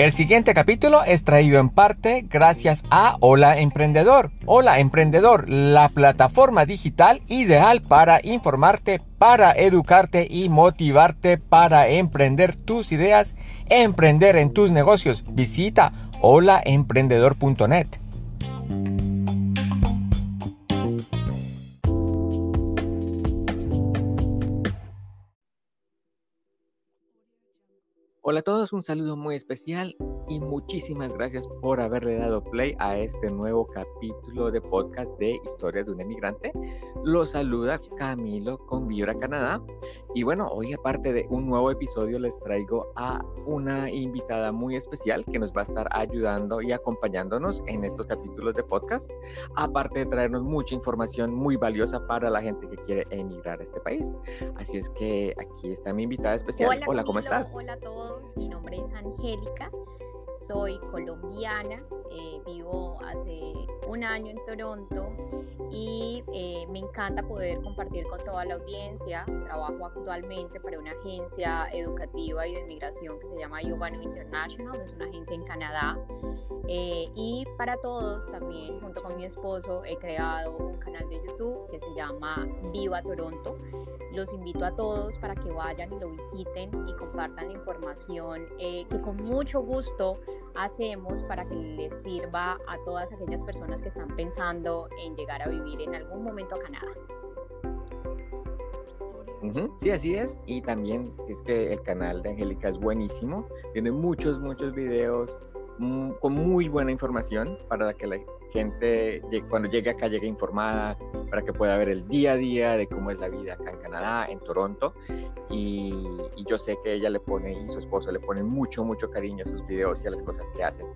El siguiente capítulo es traído en parte gracias a Hola Emprendedor. Hola Emprendedor, la plataforma digital ideal para informarte, para educarte y motivarte para emprender tus ideas, emprender en tus negocios. Visita holaemprendedor.net. Hola a todos, un saludo muy especial y muchísimas gracias por haberle dado play a este nuevo capítulo de podcast de Historia de un emigrante. Los saluda Camilo con Vibra Canadá. Y bueno, hoy aparte de un nuevo episodio les traigo a una invitada muy especial que nos va a estar ayudando y acompañándonos en estos capítulos de podcast. Aparte de traernos mucha información muy valiosa para la gente que quiere emigrar a este país. Así es que aquí está mi invitada especial. Hola, Hola ¿cómo estás? Hola a todos, mi nombre es Angélica soy colombiana, eh, vivo hace un año en Toronto y eh, me encanta poder compartir con toda la audiencia. Trabajo actualmente para una agencia educativa y de inmigración que se llama Yubano International, es una agencia en Canadá. Eh, y para todos también, junto con mi esposo, he creado un canal de YouTube que se llama Viva Toronto. Los invito a todos para que vayan y lo visiten y compartan la información que con mucho gusto hacemos para que les sirva a todas aquellas personas que están pensando en llegar a vivir en algún momento a Canadá. Sí, así es. Y también es que el canal de Angélica es buenísimo. Tiene muchos, muchos videos mm, con muy buena información para que la gente cuando llegue acá llegue informada, para que pueda ver el día a día de cómo es la vida acá en Canadá, en Toronto. Y, yo sé que ella le pone y su esposo le ponen mucho, mucho cariño a sus videos y a las cosas que hacen.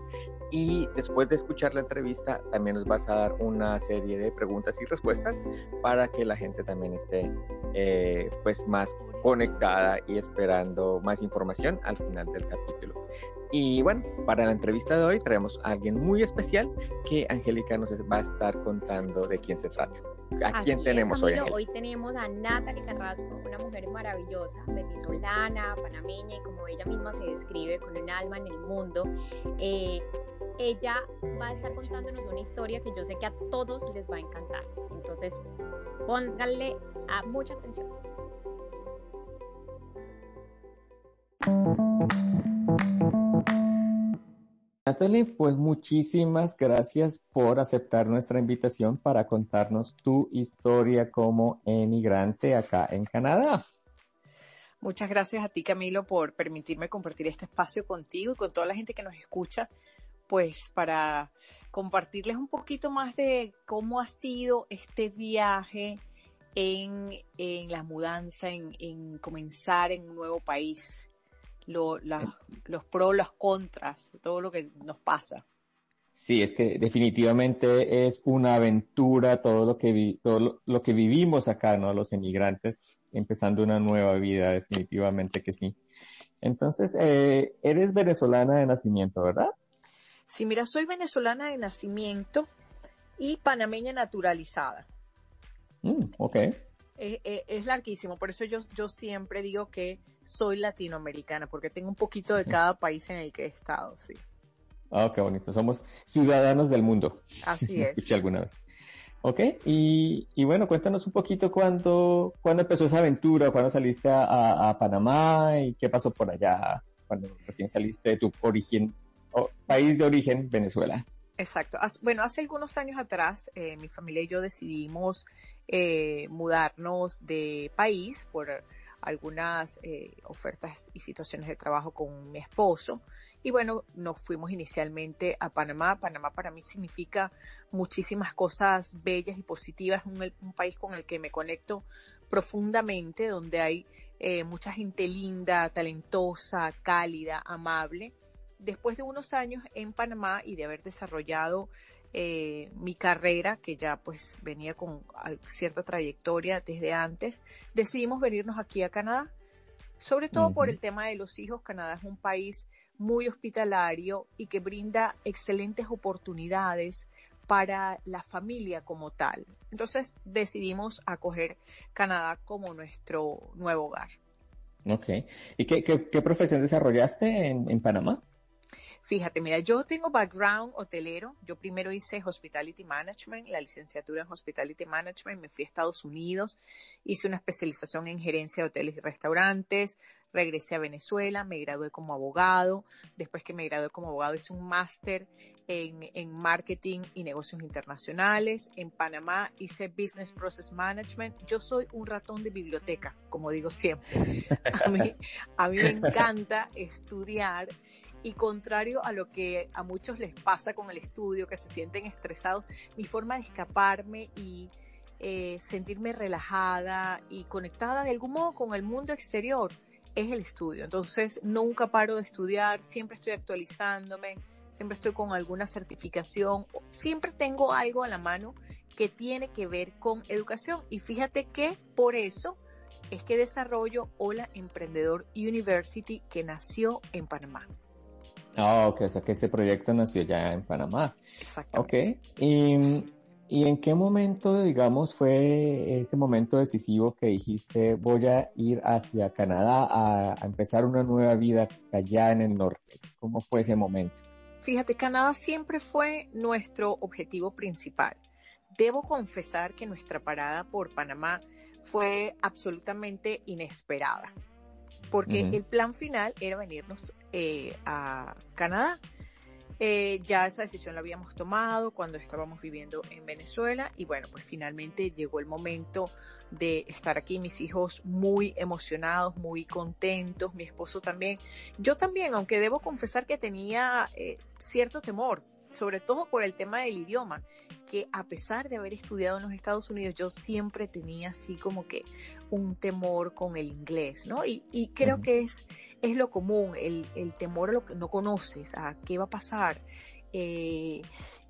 Y después de escuchar la entrevista, también nos vas a dar una serie de preguntas y respuestas para que la gente también esté eh, pues más conectada y esperando más información al final del capítulo. Y bueno, para la entrevista de hoy traemos a alguien muy especial que Angélica nos va a estar contando de quién se trata. ¿A quién tenemos hoy? Hoy tenemos a Natalie Carrasco, una mujer maravillosa, venezolana, panameña y como ella misma se describe, con un alma en el mundo. Eh, ella va a estar contándonos una historia que yo sé que a todos les va a encantar. Entonces, pónganle a mucha atención. Natalie, pues muchísimas gracias por aceptar nuestra invitación para contarnos tu historia como emigrante acá en Canadá. Muchas gracias a ti, Camilo, por permitirme compartir este espacio contigo y con toda la gente que nos escucha, pues para compartirles un poquito más de cómo ha sido este viaje en, la mudanza, en comenzar en un nuevo país los pros, los contras, todo lo que nos pasa. Sí, es que definitivamente es una aventura todo lo que, todo lo, que vivimos acá, ¿no? Los emigrantes, empezando una nueva vida, definitivamente que sí. Entonces, eh, eres venezolana de nacimiento, ¿verdad? Sí, mira, soy venezolana de nacimiento y panameña naturalizada. Mm, ok es, larguísimo, por eso yo, yo siempre digo que soy latinoamericana, porque tengo un poquito de cada país en el que he estado, sí. Ah, qué bonito, somos ciudadanos del mundo. Así es. Escuché alguna vez. Ok, y, y, bueno, cuéntanos un poquito cuándo, cuándo empezó esa aventura, cuándo saliste a, a, Panamá y qué pasó por allá, cuando recién saliste de tu origen, país de origen, Venezuela. Exacto. Bueno, hace algunos años atrás, eh, mi familia y yo decidimos eh, mudarnos de país por algunas eh, ofertas y situaciones de trabajo con mi esposo. Y bueno, nos fuimos inicialmente a Panamá. Panamá para mí significa muchísimas cosas bellas y positivas. Es un, país con el que me conecto profundamente, donde hay mucha gente linda, talentosa, cálida, amable después de unos años en Panamá y de haber desarrollado eh, mi carrera, que ya pues venía con cierta trayectoria desde antes, decidimos venirnos aquí a Canadá. Sobre todo por el tema de los hijos, Canadá es un país muy hospitalario y que brinda excelentes oportunidades para la familia como tal. Entonces decidimos acoger Canadá como nuestro nuevo hogar. Ok. ¿Y qué, qué, profesión desarrollaste en, en Panamá? Fíjate, mira, yo tengo background hotelero. Yo primero hice Hospitality Management, la licenciatura en Hospitality Management. Me fui a Estados Unidos, hice una especialización en gerencia de hoteles y restaurantes. Regresé a Venezuela, me gradué como abogado. Después que me gradué como abogado, hice un máster en, en, marketing y negocios internacionales. En Panamá hice Business Process Management. Yo soy un ratón de biblioteca, como digo siempre. A mí, a mí me encanta estudiar y contrario a lo que a muchos les pasa con el estudio, que se sienten estresados, mi forma de escaparme y eh, sentirme relajada y conectada de algún modo con el mundo exterior es el estudio. Entonces, nunca paro de estudiar, siempre estoy actualizándome, siempre estoy con alguna certificación, siempre tengo algo a la mano que tiene que ver con educación. Y fíjate que por eso es que desarrollo Hola Emprendedor University que nació en Panamá. Ah, ok, o sea que ese proyecto nació ya en Panamá. Exactamente. Ok, y, y, en qué momento, digamos, fue ese momento decisivo que dijiste, voy a ir hacia Canadá a, a empezar una nueva vida allá en el norte? ¿Cómo fue ese momento? Fíjate, Canadá siempre fue nuestro objetivo principal. Debo confesar que nuestra parada por Panamá fue absolutamente inesperada porque el plan final era venirnos eh, a Canadá. Eh, ya esa decisión la habíamos tomado cuando estábamos viviendo en Venezuela y bueno, pues finalmente llegó el momento de estar aquí, mis hijos muy emocionados, muy contentos, mi esposo también. Yo también, aunque debo confesar que tenía eh, cierto temor, sobre todo por el tema del idioma, que a pesar de haber estudiado en los Estados Unidos, yo siempre tenía así como que un temor con el inglés, ¿no? Y, creo que es, es lo común, el, temor a lo que no conoces, a qué va a pasar, eh,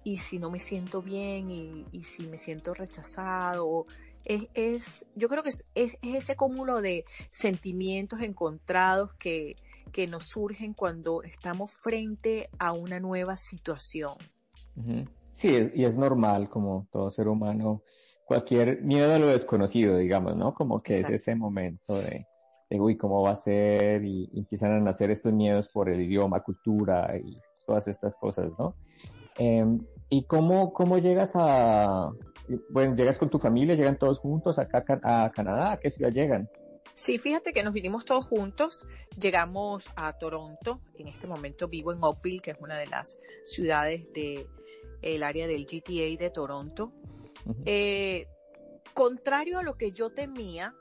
y si no me siento bien, y, si me siento rechazado, es, es, yo creo que es, es, ese cúmulo de sentimientos encontrados que, que nos surgen cuando estamos frente a una nueva situación. Sí, y es normal, como todo ser humano, cualquier miedo a lo desconocido, digamos, ¿no? Como que es ese momento de, de, uy, ¿cómo va a ser? Y, empiezan a nacer estos miedos por el idioma, cultura y todas estas cosas, ¿no? Em, ¿Y cómo, cómo llegas a, bueno, llegas con tu familia, llegan todos juntos acá a Canadá? ¿A qué ciudad llegan? Sí, fíjate que nos vinimos todos juntos, llegamos a Toronto, en este momento vivo en Oakville, que es una de las ciudades de el área del GTA de Toronto. Eh, contrario a lo que yo temía,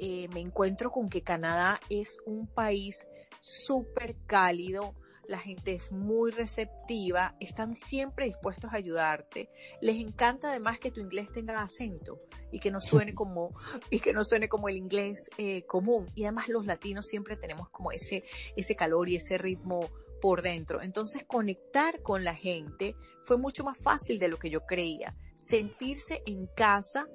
eh, me encuentro con que Canadá es un país súper cálido, la gente es muy receptiva, están siempre dispuestos a ayudarte. Les encanta además que tu inglés tenga acento y que no suene como y que no suene como el inglés eh, común. Y además los latinos siempre tenemos como ese ese calor y ese ritmo por dentro. Entonces conectar con la gente fue mucho más fácil de lo que yo creía. Sentirse en casa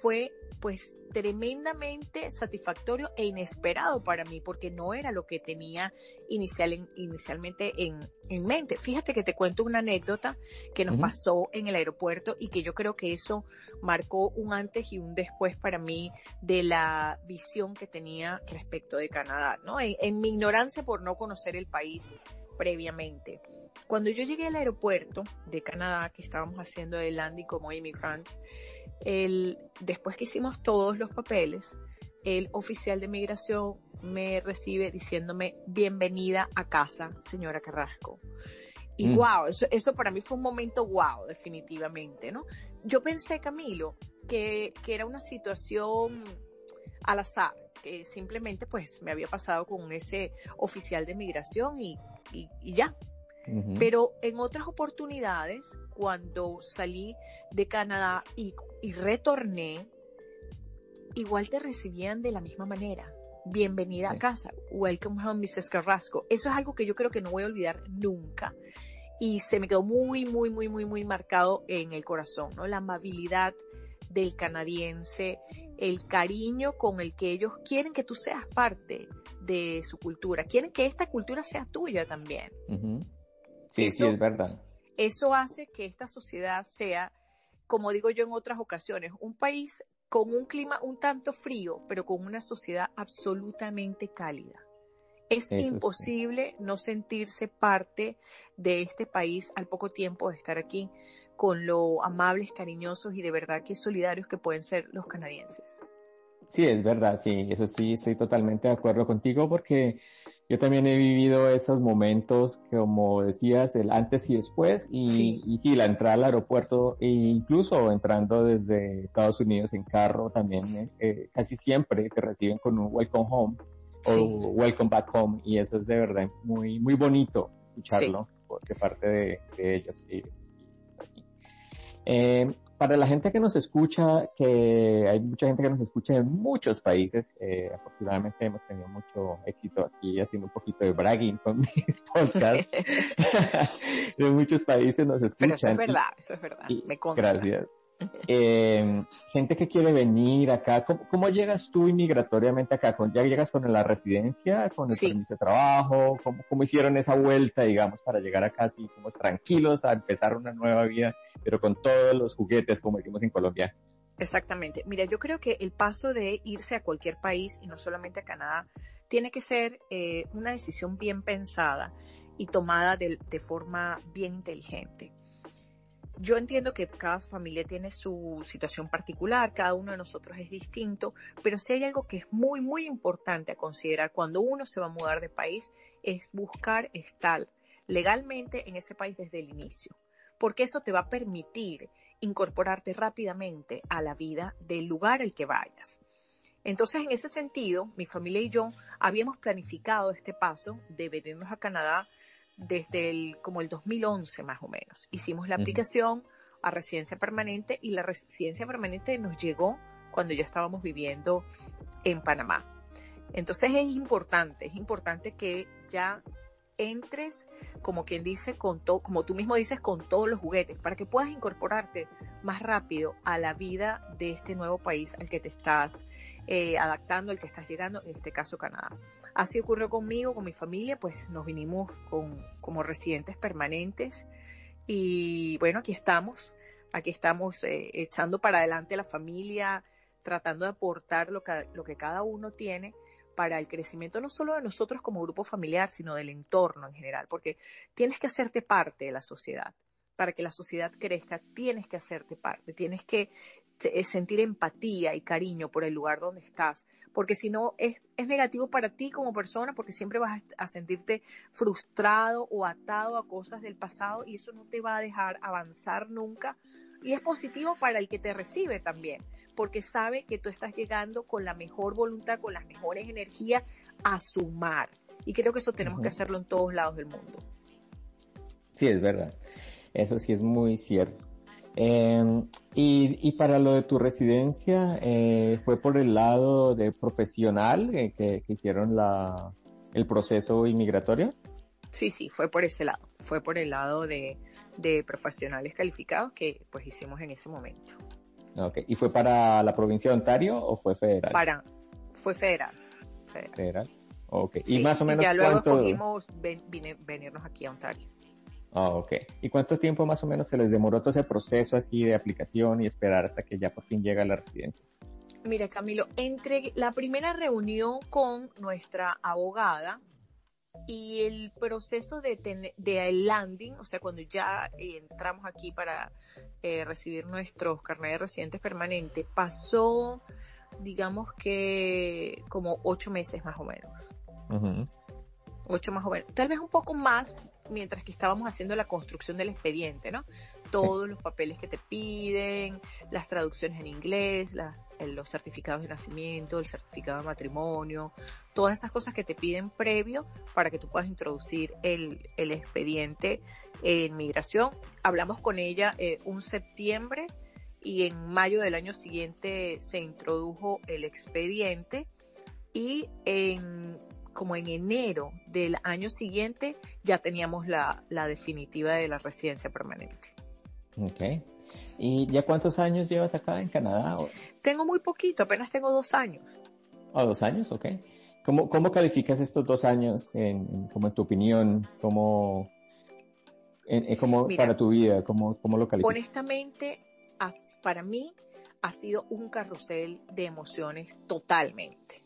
fue pues tremendamente satisfactorio e inesperado para mí porque no era lo que tenía inicial inicialmente en, en, mente. Fíjate que te cuento una anécdota que nos pasó en el aeropuerto y que yo creo que eso marcó un antes y un después para mí de la visión que tenía respecto de Canadá, ¿no? En, en mi ignorancia por no conocer el país previamente. Cuando yo llegué al aeropuerto de Canadá, que estábamos haciendo el landing como immigrants, el, después que hicimos todos los papeles, el oficial de migración me recibe diciéndome bienvenida a casa, señora Carrasco. Y wow, mm. eso, eso para mí fue un momento wow, definitivamente, ¿no? Yo pensé, Camilo, que, que era una situación al azar, que simplemente pues me había pasado con ese oficial de migración y, y, y ya, pero en otras oportunidades, cuando salí de Canadá y, retorné, igual te recibían de la misma manera. Bienvenida a casa. Welcome home, Mrs. Carrasco. Eso es algo que yo creo que no voy a olvidar nunca. Y se me quedó muy, muy, muy, muy, muy marcado en el corazón, ¿no? La amabilidad del canadiense, el cariño con el que ellos quieren que tú seas parte de su cultura, quieren que esta cultura sea tuya también. Sí, sí, es verdad. Eso hace que esta sociedad sea, como digo yo en otras ocasiones, un país con un clima un tanto frío, pero con una sociedad absolutamente cálida. Es imposible no sentirse parte de este país al poco tiempo de estar aquí, con lo amables, cariñosos y de verdad que solidarios que pueden ser los canadienses. Sí, es verdad, sí, eso sí, estoy totalmente de acuerdo contigo porque yo también he vivido esos momentos, como decías, el antes y después, y, y, la entrada al aeropuerto, e incluso entrando desde Estados Unidos en carro también, eh, eh, casi siempre te reciben con un welcome home o welcome back home, y eso es de verdad muy, muy bonito escucharlo por de parte de, ellos. Sí, es así. Eh, para la gente que nos escucha, que hay mucha gente que nos escucha en muchos países, eh, afortunadamente hemos tenido mucho éxito aquí haciendo un poquito de bragging con mis podcasts. de muchos países nos escuchan. Pero eso es verdad, eso es verdad, me consta. Gracias. Eh, gente que quiere venir acá, ¿cómo, llegas tú inmigratoriamente acá? ¿Ya llegas con la residencia, con el permiso de trabajo? ¿Cómo, hicieron esa vuelta, digamos, para llegar acá así como tranquilos a empezar una nueva vida, pero con todos los juguetes, como decimos en Colombia? Exactamente. Mira, yo creo que el paso de irse a cualquier país y no solamente a Canadá tiene que ser eh, una decisión bien pensada y tomada de forma bien inteligente. Yo entiendo que cada familia tiene su situación particular, cada uno de nosotros es distinto, pero si hay algo que es muy, muy importante a considerar cuando uno se va a mudar de país, es buscar estar legalmente en ese país desde el inicio, porque eso te va a permitir incorporarte rápidamente a la vida del lugar al que vayas. Entonces, en ese sentido, mi familia y yo habíamos planificado este paso de venirnos a Canadá desde el, como el 2011 más o menos. Hicimos la aplicación a residencia permanente y la residencia permanente nos llegó cuando ya estábamos viviendo en Panamá. Entonces es importante, es importante que ya entres, como quien dice, con todo, como tú mismo dices, con todos los juguetes, para que puedas incorporarte más rápido a la vida de este nuevo país al que te estás eh, adaptando, al que estás llegando, en este caso Canadá. Así ocurrió conmigo, con mi familia, pues nos vinimos con, como residentes permanentes y bueno, aquí estamos, aquí estamos eh, echando para adelante la familia, tratando de aportar lo que, lo que cada uno tiene para el crecimiento no solo de nosotros como grupo familiar, sino del entorno en general, porque tienes que hacerte parte de la sociedad. Para que la sociedad crezca, tienes que hacerte parte, tienes que sentir empatía y cariño por el lugar donde estás, porque si no es, es negativo para ti como persona, porque siempre vas a sentirte frustrado o atado a cosas del pasado y eso no te va a dejar avanzar nunca. Y es positivo para el que te recibe también, porque sabe que tú estás llegando con la mejor voluntad, con las mejores energías a sumar. Y creo que eso tenemos que hacerlo en todos lados del mundo. Sí, es verdad. Eso sí es muy cierto. Em, y, para lo de tu residencia, eh, ¿fue por el lado de profesional eh, que, hicieron la, el proceso inmigratorio? Sí, sí, fue por ese lado. Fue por el lado de, de profesionales calificados que pues hicimos en ese momento. Okay. ¿Y fue para la provincia de Ontario o fue federal? Para, fue federal. Federal. Ok. ¿Y más o menos y ya luego escogimos venirnos aquí a Ontario. Ah, ok. ¿Y cuánto tiempo más o menos se les demoró todo ese proceso así de aplicación y esperar hasta que ya por fin llega a la residencia? Mira, Camilo, entre la primera reunión con nuestra abogada y el proceso de, de landing, o sea, cuando ya entramos aquí para eh, recibir nuestros carnet de residentes permanentes, pasó, digamos que como ocho meses más o menos. Ocho más o menos. Tal vez un poco más mientras que estábamos haciendo la construcción del expediente, ¿no? Todos los papeles que te piden, las traducciones en inglés, los certificados de nacimiento, el certificado de matrimonio, todas esas cosas que te piden previo para que tú puedas introducir el, el expediente en migración. Hablamos con ella eh, un septiembre y en mayo del año siguiente se introdujo el expediente y en como en enero del año siguiente ya teníamos la, la definitiva de la residencia permanente. Ok. ¿Y ya cuántos años llevas acá en Canadá? Tengo muy poquito, apenas tengo dos años. ¿A ah, dos años? Ok. ¿Cómo, cómo calificas estos dos años, en, como en tu opinión? ¿Cómo, en, para tu vida? ¿Cómo, cómo lo calificas? Honestamente, para mí ha sido un carrusel de emociones totalmente.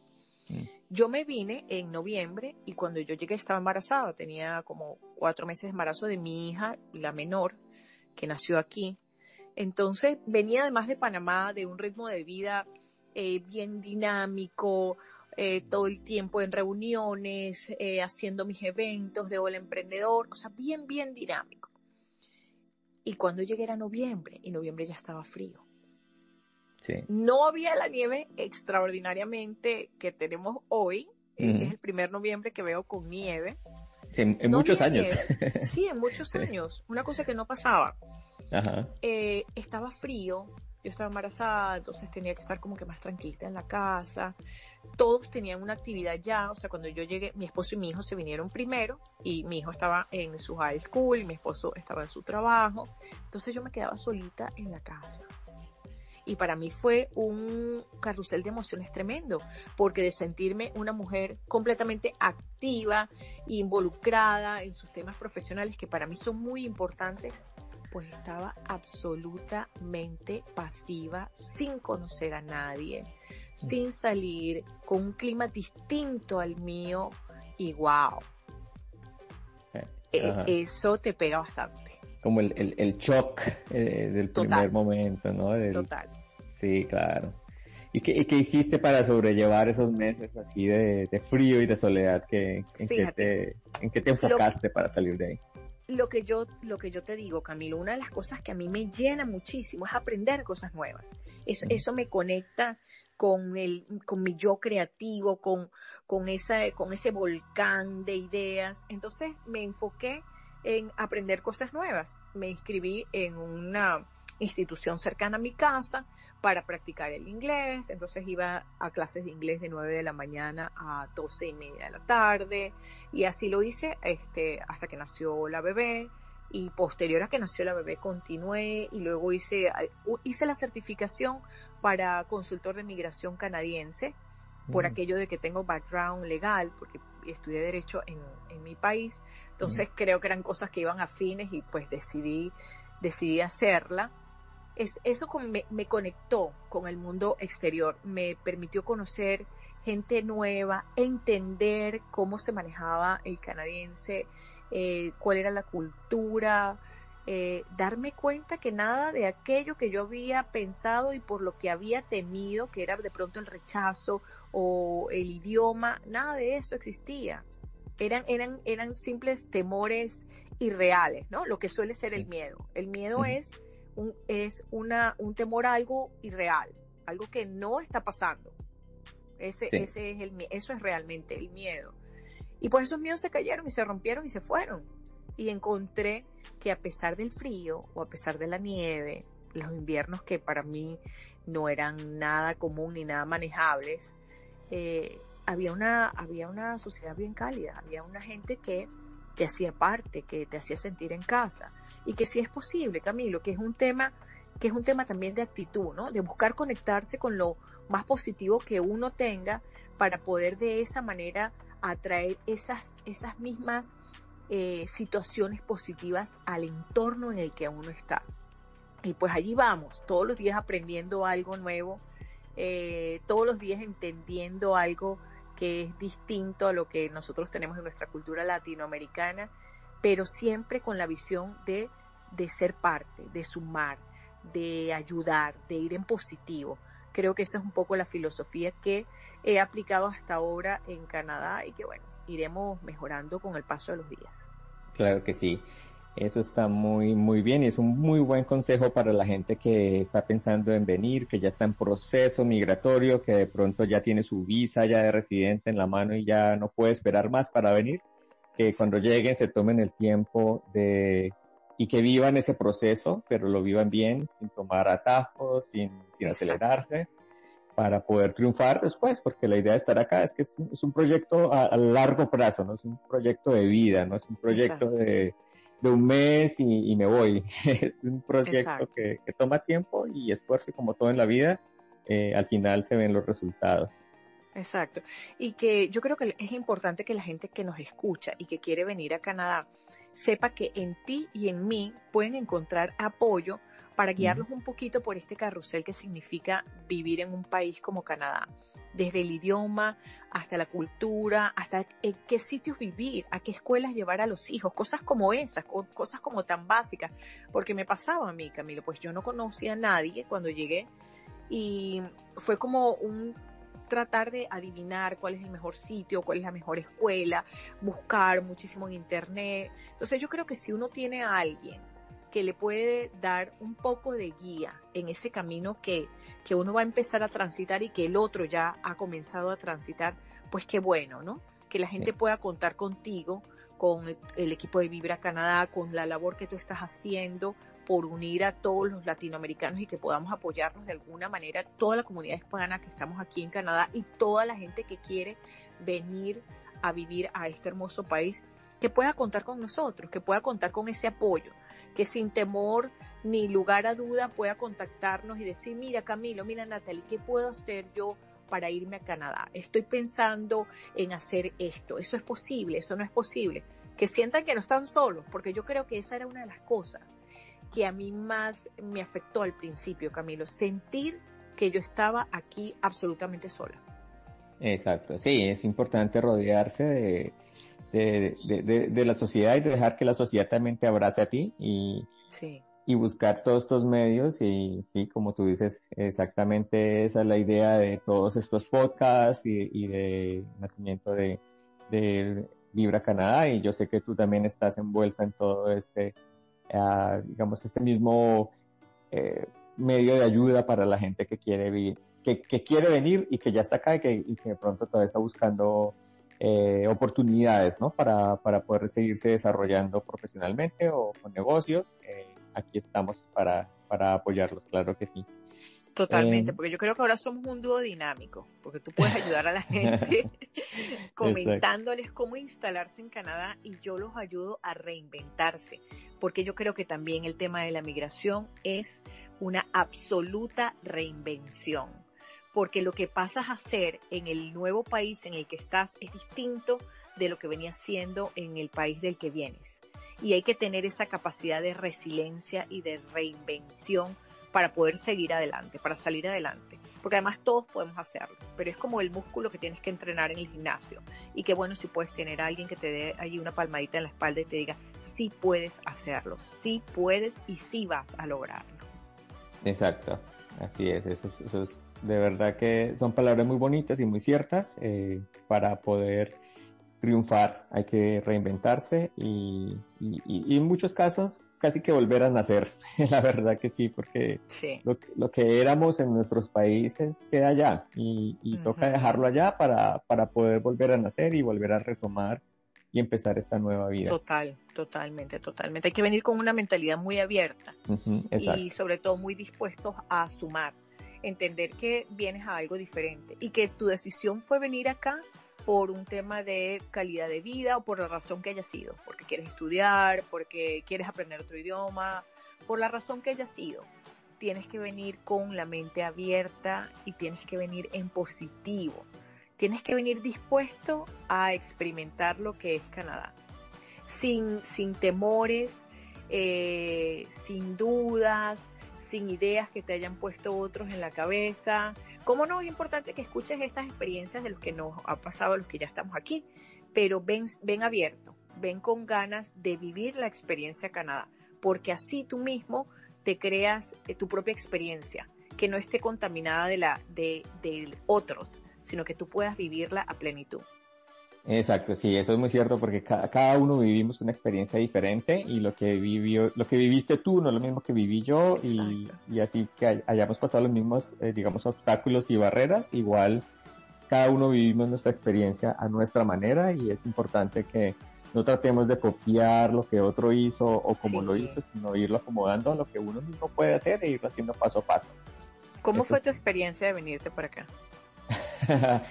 Mm. Yo me vine en noviembre y cuando yo llegué estaba embarazada, tenía como cuatro meses de embarazo de mi hija, la menor, que nació aquí. Entonces venía además de Panamá, de un ritmo de vida eh, bien dinámico, eh, todo el tiempo en reuniones, eh, haciendo mis eventos de Hola Emprendedor, o sea, bien, bien dinámico. Y cuando llegué era noviembre, y noviembre ya estaba frío. Sí. No había la nieve extraordinariamente que tenemos hoy. eh. Es el primer noviembre que veo con nieve. Sí, en, en No muchos años. nieve. Sí, en muchos Sí. años. Una cosa que no pasaba. Ajá. Eh, estaba frío, yo estaba embarazada, entonces tenía que estar como que más tranquila en la casa. Todos tenían una actividad ya, o sea, cuando yo llegué, mi esposo y mi hijo se vinieron primero y mi hijo estaba en su high school, mi esposo estaba en su trabajo, entonces yo me quedaba solita en la casa. Y para mí fue un carrusel de emociones tremendo, porque de sentirme una mujer completamente activa, involucrada en sus temas profesionales que para mí son muy importantes, pues estaba absolutamente pasiva, sin conocer a nadie, sin salir, con un clima distinto al mío y wow, eh, Ajá. eso te pega bastante, Como el, el, el shock eh, del Total. primer momento, ¿no? Del- total. Sí, claro. ¿Y qué, y qué hiciste para sobrellevar esos meses así de, de frío y de soledad? Que, en, qué te, ¿En qué te enfocaste para salir de ahí? Lo que yo, lo que yo te digo, Camilo, una de las cosas que a mí me llena muchísimo es aprender cosas nuevas. Eso, eso me conecta con el, con mi yo creativo, con, con esa, con ese volcán de ideas. Entonces me enfoqué en aprender cosas nuevas. Me inscribí en una institución cercana a mi casa para practicar el inglés. Entonces iba a clases de inglés de 9 de la mañana a 12 y media de la tarde. Y así lo hice este, hasta que nació la bebé. Y posterior a que nació la bebé continué y luego hice, hice la certificación para consultor de migración canadiense por Mm. aquello de que tengo background legal, porque estudié derecho en, en mi país. Entonces creo que eran cosas que iban afines y pues decidí, decidí hacerla. Es, eso con- me, me conectó con el mundo exterior, me permitió conocer gente nueva, entender cómo se manejaba el canadiense, eh, cuál era la cultura, eh, darme cuenta que nada de aquello que yo había pensado y por lo que había temido, que era de pronto el rechazo o el idioma, nada de eso existía. Eran, eran, eran simples temores irreales, ¿no? Lo que suele ser el miedo. El miedo es un, es una, un temor a algo irreal, algo que no está pasando. Ese, Sí. ese es el, eso es realmente el miedo. Y pues esos miedos se cayeron y se rompieron y se fueron. Y encontré que a pesar del frío o a pesar de la nieve, los inviernos que para mí no eran nada común ni nada manejables, eh, había, una, había una sociedad bien cálida, había una gente que te hacía parte, que te hacía sentir en casa. Y que sí es posible, Camilo, que es un tema que es un tema también de actitud, ¿no? De buscar conectarse con lo más positivo que uno tenga para poder de esa manera atraer esas, esas mismas eh, situaciones positivas al entorno en el que uno está. Y pues allí vamos, todos los días aprendiendo algo nuevo, eh, todos los días entendiendo algo que es distinto a lo que nosotros tenemos en nuestra cultura latinoamericana, pero siempre con la visión de, de ser parte, de sumar, de ayudar, de ir en positivo. Creo que esa es un poco la filosofía que he aplicado hasta ahora en Canadá y que bueno, iremos mejorando con el paso de los días. Claro que sí. Eso está muy, muy bien y es un muy buen consejo para la gente que está pensando en venir, que ya está en proceso migratorio, que de pronto ya tiene su visa ya de residente en la mano y ya no puede esperar más para venir, que cuando lleguen se tomen el tiempo de y que vivan ese proceso, pero lo vivan bien, sin tomar atajos, sin, sin acelerarse, para poder triunfar después, porque la idea de estar acá es que es un, es un proyecto a, a largo plazo, no es un proyecto de vida, no es un proyecto Exacto. de, de un mes y, y me voy. es un proyecto que toma tiempo y esfuerzo, y como todo en la vida, eh, al final se ven los resultados. Exacto. Y que yo creo que es importante que la gente que nos escucha y que quiere venir a Canadá sepa que en ti y en mí pueden encontrar apoyo para guiarlos un poquito por este carrusel que significa vivir en un país como Canadá, desde el idioma hasta la cultura, hasta en qué sitios vivir, a qué escuelas llevar a los hijos, cosas como esas, cosas como tan básicas, porque me pasaba a mí, Camilo, pues yo no conocía a nadie cuando llegué y fue como un tratar de adivinar cuál es el mejor sitio, cuál es la mejor escuela, buscar muchísimo en internet. Entonces yo creo que si uno tiene a alguien que le puede dar un poco de guía en ese camino que, que uno va a empezar a transitar y que el otro ya ha comenzado a transitar, pues qué bueno, ¿no? Que la gente pueda contar contigo, con el equipo de Vibra Canadá, con la labor que tú estás haciendo, por unir a todos los latinoamericanos y que podamos apoyarnos de alguna manera, toda la comunidad hispana que estamos aquí en Canadá y toda la gente que quiere venir a vivir a este hermoso país, que pueda contar con nosotros, que pueda contar con ese apoyo, que sin temor ni lugar a duda pueda contactarnos y decir, mira Camilo, mira Natalie, ¿qué puedo hacer yo para irme a Canadá? Estoy pensando en hacer esto, eso es posible, eso no es posible. Que sientan que no están solos, porque yo creo que esa era una de las cosas que a mí más me afectó al principio, Camilo, sentir que yo estaba aquí absolutamente sola. Exacto, sí, es importante rodearse de, de, la sociedad y de dejar que la sociedad también te abrace a ti y, y buscar todos estos medios y sí, como tú dices, exactamente esa es la idea de todos estos podcasts y, y de nacimiento de, de Vibra Canadá y yo sé que tú también estás envuelta en todo este digamos, este mismo eh, medio de ayuda para la gente que quiere vivir, que, quiere venir y que ya está acá y que, de pronto todavía está buscando eh, oportunidades, ¿no? Para, para, poder seguirse desarrollando profesionalmente o con negocios. Eh, aquí estamos para, para apoyarlos, claro que sí. Totalmente, em, porque yo creo que ahora somos un dúo dinámico, porque tú puedes ayudar a la gente comentándoles cómo instalarse en Canadá y yo los ayudo a reinventarse, porque yo creo que también el tema de la migración es una absoluta reinvención, porque lo que pasas a hacer en el nuevo país en el que estás es distinto de lo que venías siendo en el país del que vienes. Y hay que tener esa capacidad de resiliencia y de reinvención para poder seguir adelante, para salir adelante. Porque además todos podemos hacerlo, pero es como el músculo que tienes que entrenar en el gimnasio. Y qué bueno si puedes tener a alguien que te dé ahí una palmadita en la espalda y te diga, sí puedes hacerlo, sí puedes y sí vas a lograrlo. Exacto, así es, eso, es, de verdad que son palabras muy bonitas y muy ciertas eh, para poder triunfar, hay que reinventarse y, en muchos casos casi que volver a nacer, la verdad que sí, porque Lo, que éramos en nuestros países queda allá y, toca dejarlo allá para, para poder volver a nacer y volver a retomar y empezar esta nueva vida. Total, totalmente, totalmente. Hay que venir con una mentalidad muy abierta y sobre todo muy dispuestos a sumar, entender que vienes a algo diferente y que tu decisión fue venir acá por un tema de calidad de vida o por la razón que haya sido, porque quieres estudiar, porque quieres aprender otro idioma, por la razón que haya sido. Tienes que venir con la mente abierta y tienes que venir en positivo. Tienes que venir dispuesto a experimentar lo que es Canadá, sin, sin temores, eh, sin dudas, sin ideas que te hayan puesto otros en la cabeza, ¿Cómo no es importante que escuches estas experiencias de los que nos ha pasado, los que ya estamos aquí? Pero ven, ven abierto, ven con ganas de vivir la experiencia Canadá, porque así tú mismo te creas eh, tu propia experiencia, que no esté contaminada de la de, de otros, sino que tú puedas vivirla a plenitud. Exacto, sí, eso es muy cierto porque cada, uno vivimos una experiencia diferente y lo que vivió, lo que viviste tú no es lo mismo que viví yo y, así que hayamos pasado los mismos, eh, digamos, obstáculos y barreras, igual cada uno vivimos nuestra experiencia a nuestra manera y es importante que no tratemos de copiar lo que otro hizo o como lo hizo, sino irlo acomodando a lo que uno mismo puede hacer e irlo haciendo paso a paso. ¿Cómo fue tu experiencia de venirte para acá?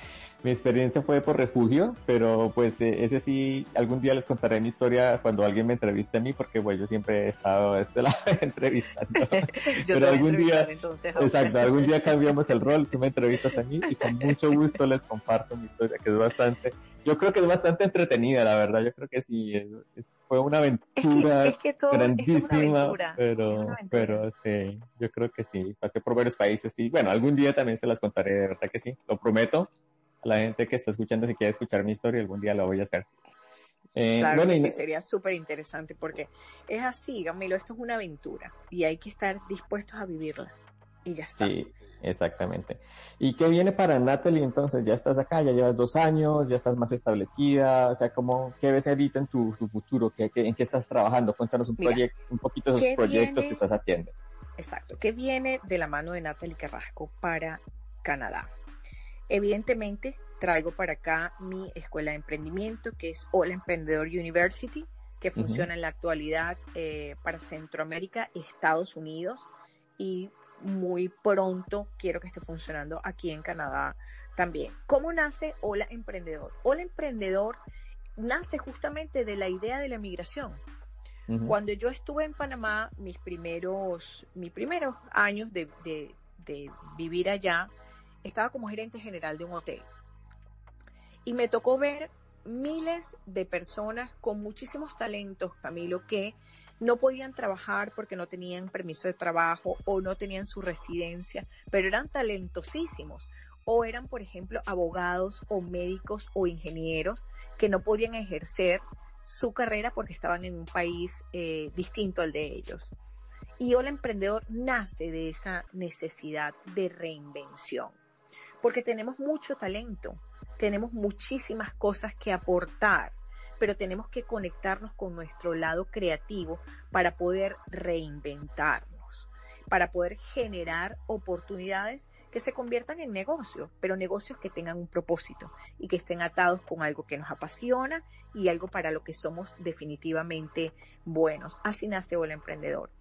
mi experiencia fue por refugio, pero pues eh, ese sí, algún día les contaré mi historia cuando alguien me entreviste a mí, porque pues yo siempre he estado este lado entrevistando. pero algún día, exacto, algún día cambiamos el rol, tú me entrevistas a mí y con mucho gusto les comparto mi historia, que es bastante, yo creo que es bastante entretenida, la verdad, yo creo que sí, fue una aventura grandísima, pero, pero sí, yo creo que sí, pasé por varios países y bueno, algún día también se las contaré, de verdad que sí, lo prometo la gente que está escuchando, si quiere escuchar mi historia, algún día lo voy a hacer. Eh, claro sí, sería súper interesante porque es así, Gamilo, esto es una aventura y hay que estar dispuestos a vivirla y ya está. Sí, exactamente. ¿Y qué viene para Natalie entonces? Ya estás acá, ya llevas dos años, ya estás más establecida, o sea, ¿cómo, ¿qué ves ahorita en tu, futuro? ¿Qué, ¿En qué estás trabajando? Cuéntanos un, proyecto, un poquito de esos proyectos que estás haciendo. Exacto, ¿qué viene de la mano de Natalie Carrasco para Canadá? Evidentemente, traigo para acá mi escuela de emprendimiento, que es Hola Emprendedor University, que funciona en la actualidad eh, para Centroamérica, Estados Unidos y muy pronto quiero que esté funcionando aquí en Canadá también. ¿Cómo nace Hola Emprendedor? Hola Emprendedor nace justamente de la idea de la migración. Cuando yo estuve en Panamá, mis primeros, mis primeros años de, de vivir allá, estaba como gerente general de un hotel. Y me tocó ver miles de personas con muchísimos talentos, Camilo, que no podían trabajar porque no tenían permiso de trabajo o no tenían su residencia, pero eran talentosísimos. O eran, por ejemplo, abogados o médicos o ingenieros que no podían ejercer su carrera porque estaban en un país eh, distinto al de ellos. Y Hola Emprendedor nace de esa necesidad de reinvención porque tenemos mucho talento, tenemos muchísimas cosas que aportar, pero tenemos que conectarnos con nuestro lado creativo para poder reinventarnos, para poder generar oportunidades que se conviertan en negocios, pero negocios que tengan un propósito y que estén atados con algo que nos apasiona y algo para lo que somos definitivamente buenos. Así nace el emprendedor.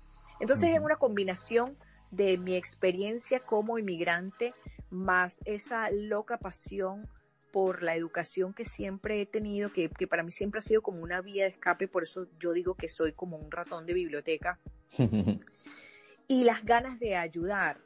Entonces es una combinación de mi experiencia como inmigrante más esa loca pasión por la educación que siempre he tenido, que, para mí siempre ha sido como una vía de escape, por eso yo digo que soy como un ratón de biblioteca, y las ganas de ayudar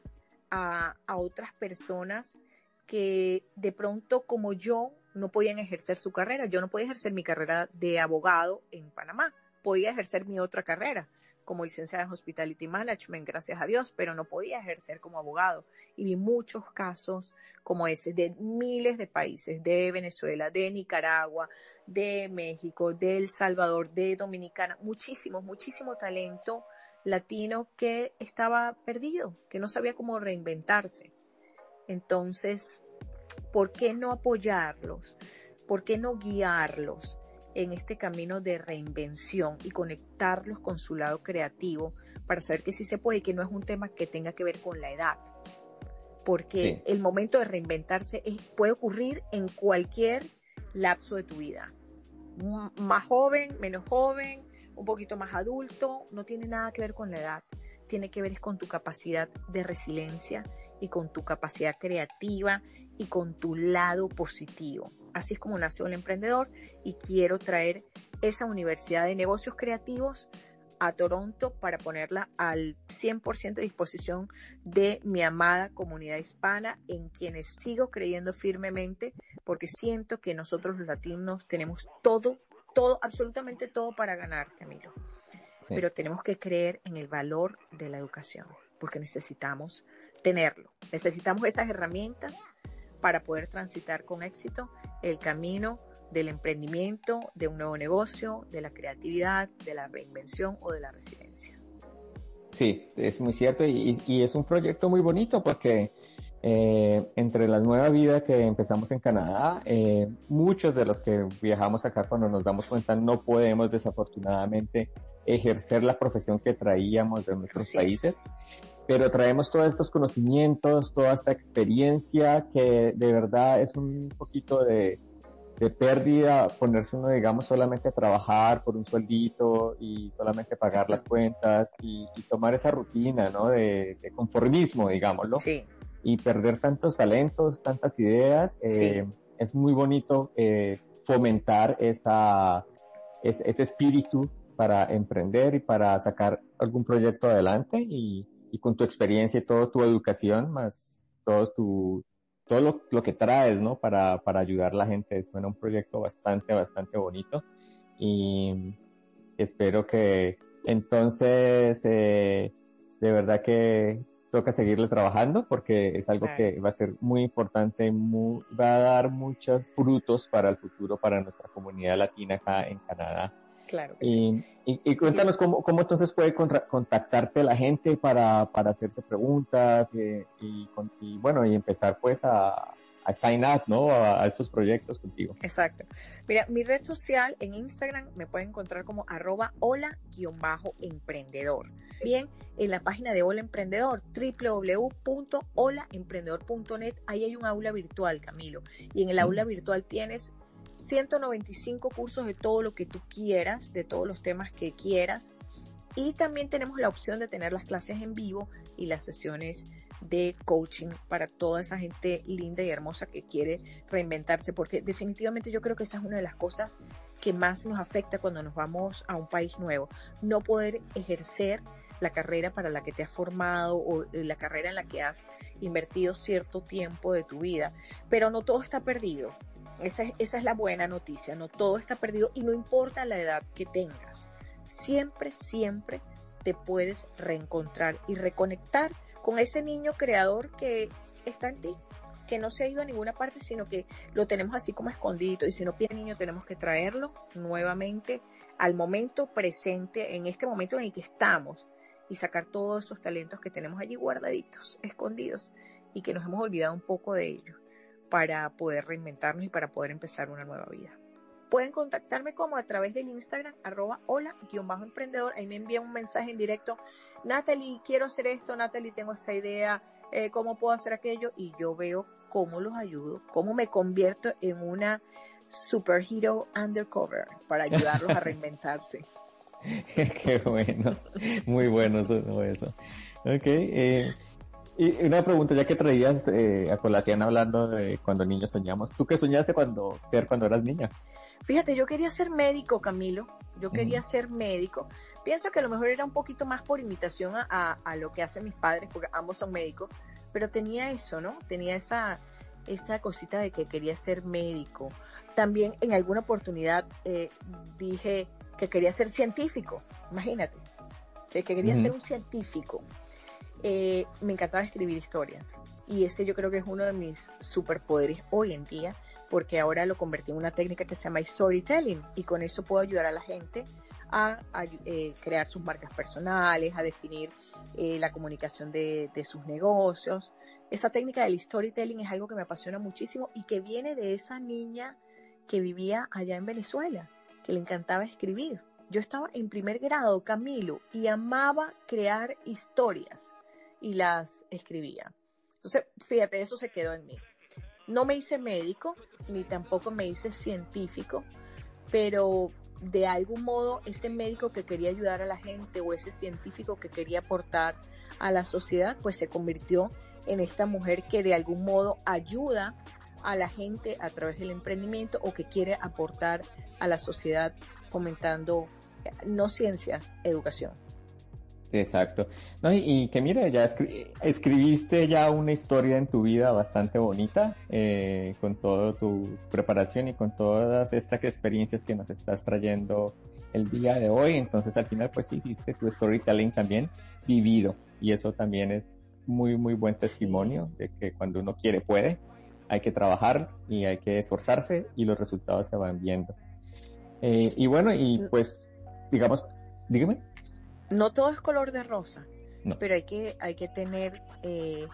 a, a otras personas que de pronto como yo no podían ejercer su carrera. Yo no podía ejercer mi carrera de abogado en Panamá, podía ejercer mi otra carrera, como licenciada en Hospitality Management, gracias a Dios, pero no podía ejercer como abogado. Y vi muchos casos como ese de miles de países, de Venezuela, de Nicaragua, de México, de El Salvador, de Dominicana, muchísimo, muchísimo talento latino que estaba perdido, que no sabía cómo reinventarse. Entonces, ¿por qué no apoyarlos? ¿Por qué no guiarlos? En este camino de reinvención y conectarlos con su lado creativo para saber que sí se puede y que no es un tema que tenga que ver con la edad. Porque el momento de reinventarse puede ocurrir en cualquier lapso de tu vida. más joven, menos joven, un poquito más adulto, no tiene nada que ver con la edad. Tiene que ver con tu capacidad de resiliencia y con tu capacidad creativa y con tu lado positivo. Así es como nació el emprendedor y quiero traer esa universidad de negocios creativos a Toronto para ponerla al 100% de disposición de mi amada comunidad hispana en quienes sigo creyendo firmemente porque siento que nosotros los latinos tenemos todo, todo, absolutamente todo para ganar, Camilo. Pero tenemos que creer en el valor de la educación porque necesitamos tenerlo. Necesitamos esas herramientas para poder transitar con éxito el camino del emprendimiento, de un nuevo negocio, de la creatividad, de la reinvención o de la resiliencia. Sí, es muy cierto y, es un proyecto muy bonito porque eh, entre la nueva vida que empezamos en Canadá, eh, muchos de los que viajamos acá cuando nos damos cuenta no podemos desafortunadamente ejercer la profesión que traíamos de nuestros países pero traemos todos estos conocimientos, toda esta experiencia que de verdad es un poquito de, pérdida ponerse uno, digamos, solamente a trabajar por un sueldito y solamente pagar las cuentas y, tomar esa rutina, ¿no? De, conformismo, digámoslo. Sí. Y perder tantos talentos, tantas ideas. Eh, es muy bonito eh, fomentar esa, ese espíritu para emprender y para sacar algún proyecto adelante y, y con tu experiencia y toda tu educación, más todo tu, todo lo, lo, que traes, ¿no? Para, para ayudar a la gente. Es bueno, un proyecto bastante, bastante bonito y espero que entonces, eh, de verdad que toca seguirle trabajando porque es algo que va a ser muy importante, muy, va a dar muchos frutos para el futuro, para nuestra comunidad latina acá en Canadá. Claro. y, y, cuéntanos cómo, cómo entonces puede contactarte la gente para, para hacerte preguntas eh, y, y, bueno, y empezar pues a, a sign up, ¿no? A, estos proyectos contigo. Exacto. Mira, mi red social en Instagram me pueden encontrar como arroba hola-emprendedor. Bien, en la página de Hola Emprendedor, www.holaemprendedor.net, ahí hay un aula virtual, Camilo. Y en el aula virtual tienes 195 cursos de todo lo que tú quieras, de todos los temas que quieras. Y también tenemos la opción de tener las clases en vivo y las sesiones de coaching para toda esa gente linda y hermosa que quiere reinventarse, porque definitivamente yo creo que esa es una de las cosas que más nos afecta cuando nos vamos a un país nuevo, no poder ejercer la carrera para la que te has formado o la carrera en la que has invertido cierto tiempo de tu vida, pero no todo está perdido. Esa es, esa es la buena noticia, no todo está perdido y no importa la edad que tengas, siempre, siempre te puedes reencontrar y reconectar con ese niño creador que está en ti, que no se ha ido a ninguna parte, sino que lo tenemos así como escondido. Y si no pide niño, tenemos que traerlo nuevamente al momento presente, en este momento en el que estamos, y sacar todos esos talentos que tenemos allí guardaditos, escondidos, y que nos hemos olvidado un poco de ellos para poder reinventarnos y para poder empezar una nueva vida. Pueden contactarme como a través del Instagram, arroba hola-emprendedor. Ahí me envían un mensaje en directo. Natalie, quiero hacer esto. Natalie, tengo esta idea. Eh, ¿Cómo puedo hacer aquello? Y yo veo cómo los ayudo, cómo me convierto en una superhero undercover para ayudarlos a reinventarse. Qué bueno. Muy bueno eso. eso. Ok. Eh, y una pregunta, ya que traías eh, a colación hablando de cuando niños soñamos, ¿tú qué soñaste cuando ser cuando eras niña? Fíjate, yo quería ser médico, Camilo. Yo quería ser médico. Pienso que a lo mejor era un poquito más por imitación a, lo que hacen mis padres, porque ambos son médicos, pero tenía eso, ¿no? Tenía esa, esa cosita de que quería ser médico. También en alguna oportunidad eh, dije que quería ser científico, imagínate, que, quería ser un científico. Eh, me encantaba escribir historias y ese yo creo que es uno de mis superpoderes hoy en día porque ahora lo convertí en una técnica que se llama storytelling y con eso puedo ayudar a la gente a, eh, crear sus marcas personales, a definir eh, la comunicación de, sus negocios. Esa técnica del storytelling es algo que me apasiona muchísimo y que viene de esa niña que vivía allá en Venezuela, que le encantaba escribir. Yo estaba en primer grado, Camilo, y amaba crear historias y las escribía. Entonces, fíjate, eso se quedó en mí. No me hice médico, ni tampoco me hice científico, pero de algún modo ese médico que quería ayudar a la gente o ese científico que quería aportar a la sociedad, pues se convirtió en esta mujer que de algún modo ayuda a la gente a través del emprendimiento o que quiere aportar a la sociedad fomentando no ciencia, educación. Exacto. No, y, que mira, ya escribiste ya una historia en tu vida bastante bonita, eh, con toda tu preparación y con todas estas experiencias que nos estás trayendo el día de hoy. Entonces al final pues hiciste tu storytelling también vivido y eso también es muy, muy buen testimonio de que cuando uno quiere puede, hay que trabajar y hay que esforzarse y los resultados se van viendo. Eh, y bueno, y pues digamos, dígame no todo es color de rosa, pero hay que, hay que tener eh,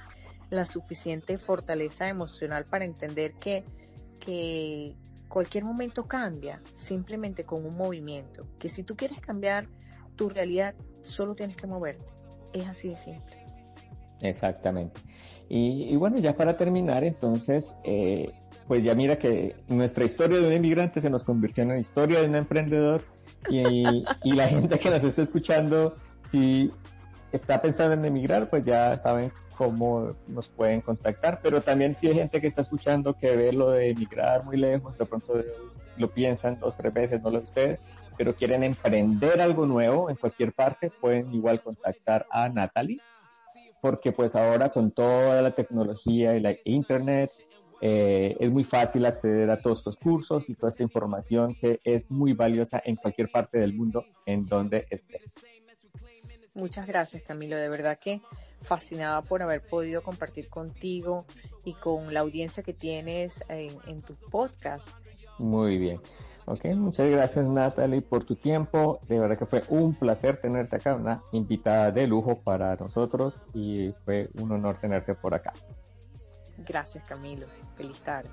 la suficiente fortaleza emocional para entender que, que cualquier momento cambia simplemente con un movimiento. Que si tú quieres cambiar tu realidad, solo tienes que moverte. Es así de simple. Exactamente. Y, bueno, ya para terminar, entonces, eh, pues ya mira que nuestra historia de un inmigrante se nos convirtió en una historia de un emprendedor y, y la gente que nos está escuchando, si está pensando en emigrar, pues ya saben cómo nos pueden contactar, pero también si hay gente que está escuchando que ve lo de emigrar muy lejos, de pronto lo piensan dos, tres veces, no lo ustedes, pero quieren emprender algo nuevo en cualquier parte, pueden igual contactar a Natalie, porque pues ahora con toda la tecnología y la internet, eh, es muy fácil acceder a todos estos cursos y toda esta información que es muy valiosa en cualquier parte del mundo en donde estés. Muchas gracias Camilo, de verdad que fascinada por haber podido compartir contigo y con la audiencia que tienes en, en tu podcast. Muy bien. Ok, muchas gracias Natalie por tu tiempo. De verdad que fue un placer tenerte acá, una invitada de lujo para nosotros y fue un honor tenerte por acá. Gracias Camilo, feliz tarde.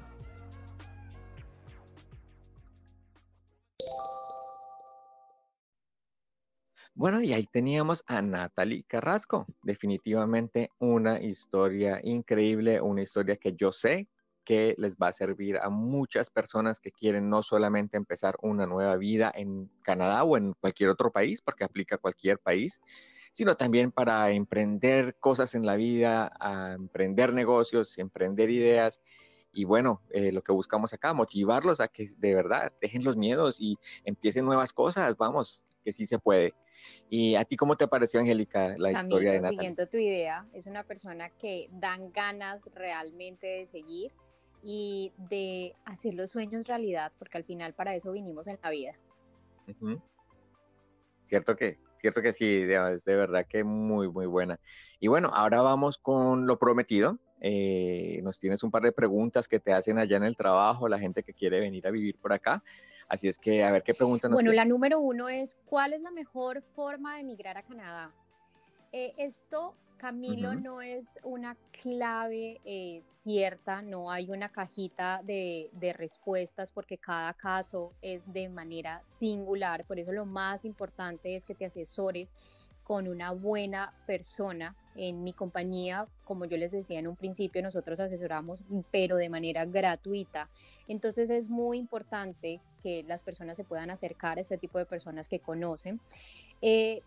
Bueno, y ahí teníamos a Natalie Carrasco. Definitivamente una historia increíble, una historia que yo sé que les va a servir a muchas personas que quieren no solamente empezar una nueva vida en Canadá o en cualquier otro país, porque aplica a cualquier país, sino también para emprender cosas en la vida, a emprender negocios, emprender ideas. Y bueno, eh, lo que buscamos acá, motivarlos a que de verdad dejen los miedos y empiecen nuevas cosas, vamos, que sí se puede. ¿Y a ti cómo te pareció, Angélica, la historia de Natalie? Siguiendo tu idea, es una persona que dan ganas realmente de seguir y de hacer los sueños realidad, porque al final para eso vinimos en la vida. Cierto que, cierto que sí, es de verdad que muy, muy buena. Y bueno, ahora vamos con lo prometido. Eh, nos tienes un par de preguntas que te hacen allá en el trabajo, la gente que quiere venir a vivir por acá. Así es que a ver qué pregunta nos Bueno, la número uno es, ¿cuál es la mejor forma de emigrar a Canadá? Eh, esto Camilo, no es una clave eh, cierta, no hay una cajita de, respuestas porque cada caso es de manera singular. Por eso lo más importante es que te asesores con una buena persona. En mi compañía, como yo les decía en un principio, nosotros asesoramos, pero de manera gratuita. Entonces es muy importante que las personas se puedan acercar a este tipo de personas que conocen. Eh,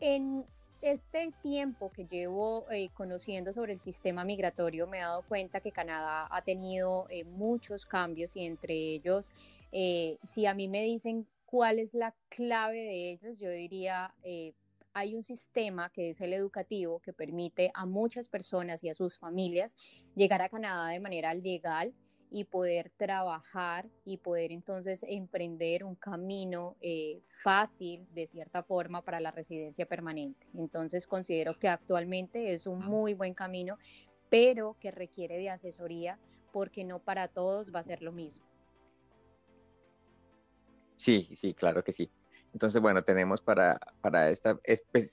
en, este tiempo que llevo eh, conociendo sobre el sistema migratorio me he dado cuenta que Canadá ha tenido eh, muchos cambios y entre ellos, eh, si a mí me dicen cuál es la clave de ellos, yo diría, hay un sistema que es el educativo que permite a muchas personas y a sus familias llegar a Canadá de manera legal y poder trabajar y poder entonces emprender un camino eh, fácil de cierta forma para la residencia permanente. Entonces considero que actualmente es un muy buen camino, pero que requiere de asesoría porque no para todos va a ser lo mismo. Sí, sí, claro que sí. Entonces, bueno, tenemos para, para esta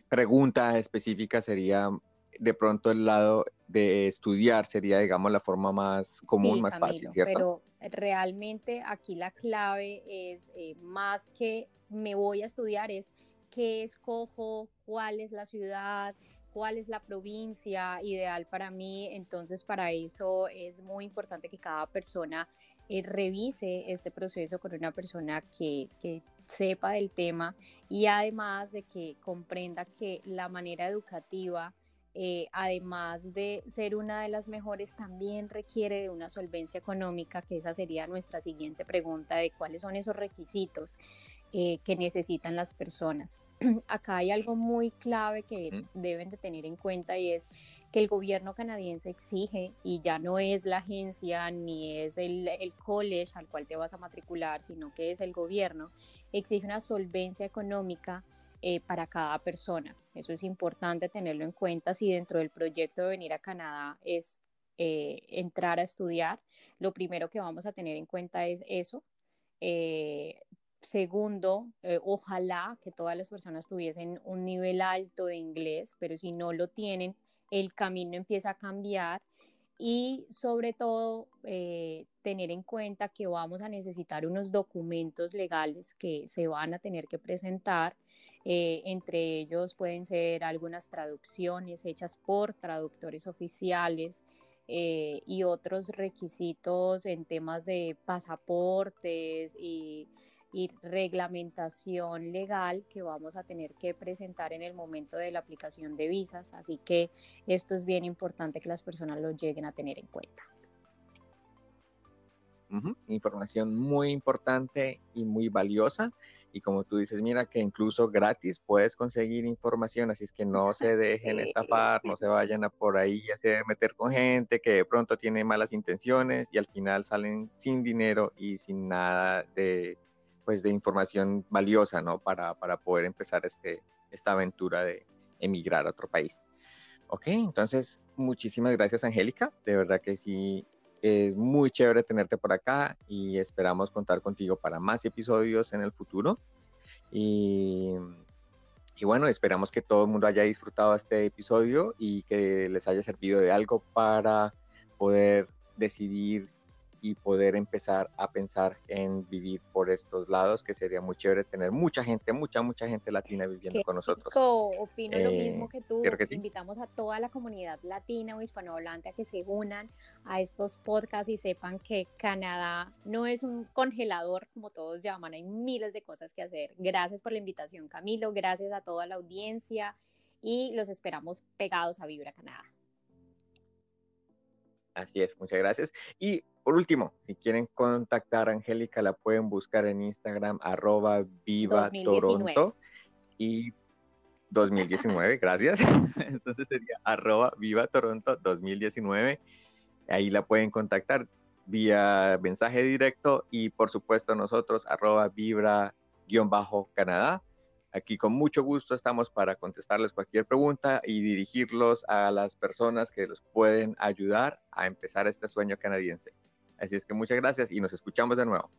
pregunta específica sería de pronto el lado de estudiar sería, digamos, la forma más común, más fácil, ¿cierto? Pero realmente aquí la clave es eh, más que me voy a estudiar, es qué escojo, cuál es la ciudad, cuál es la provincia ideal para mí. Entonces, para eso es muy importante que cada persona eh, revise este proceso con una persona que, que sepa del tema y además de que comprenda que la manera educativa eh, además de ser una de las mejores, también requiere de una solvencia económica, que esa sería nuestra siguiente pregunta de cuáles son esos requisitos eh, que necesitan las personas. Acá hay algo muy clave que deben de tener en cuenta y es que el gobierno canadiense exige, y ya no es la agencia ni es el, el college al cual te vas a matricular, sino que es el gobierno, exige una solvencia económica eh, para cada persona. Eso es importante tenerlo en cuenta si dentro del proyecto de venir a Canadá es eh, entrar a estudiar. Lo primero que vamos a tener en cuenta es eso. Eh, segundo, ojalá que todas las personas tuviesen un nivel alto de inglés, pero si no lo tienen, el camino empieza a cambiar y sobre todo tener en cuenta que vamos a necesitar unos documentos legales que se van a tener que presentar eh, entre ellos pueden ser algunas traducciones hechas por traductores oficiales eh, y otros requisitos en temas de pasaportes y y reglamentación legal que vamos a tener que presentar en el momento de la aplicación de visas. Así que esto es bien importante que las personas lo lleguen a tener en cuenta. Información muy importante y muy valiosa. Y como tú dices, mira que incluso gratis puedes conseguir información, así es que no se dejen estafar, no se vayan a por ahí a meter con gente que de pronto tiene malas intenciones y al final salen sin dinero y sin nada de, pues, de información valiosa, ¿no? Para, para poder empezar este, esta aventura de emigrar a otro país. Ok, entonces muchísimas gracias Angélica, de verdad que sí, es muy chévere tenerte por acá y esperamos contar contigo para más episodios en el futuro. Y, y, bueno, esperamos que todo el mundo haya disfrutado este episodio y que les haya servido de algo para poder decidir y poder empezar a pensar en vivir por estos lados, que sería muy chévere tener mucha gente, mucha, mucha gente latina viviendo con nosotros. Opino lo mismo eh, que tú. Invitamos a toda la comunidad latina o hispanohablante a que se unan a estos podcasts y sepan que Canadá no es un congelador como todos llaman, hay miles de cosas que hacer. Gracias por la invitación, Camilo, gracias a toda la audiencia y los esperamos pegados a Vibra Canadá. Así es, muchas gracias. Y por último, si quieren contactar a Angélica, la pueden buscar en Instagram, arroba viva Toronto y 2019, gracias. Entonces sería arroba viva Toronto 2019. Ahí la pueden contactar vía mensaje directo y por supuesto nosotros arroba vibra-canadá Aquí con mucho gusto estamos para contestarles cualquier pregunta y dirigirlos a las personas que los pueden ayudar a empezar este sueño canadiense. Así es que muchas gracias y nos escuchamos de nuevo.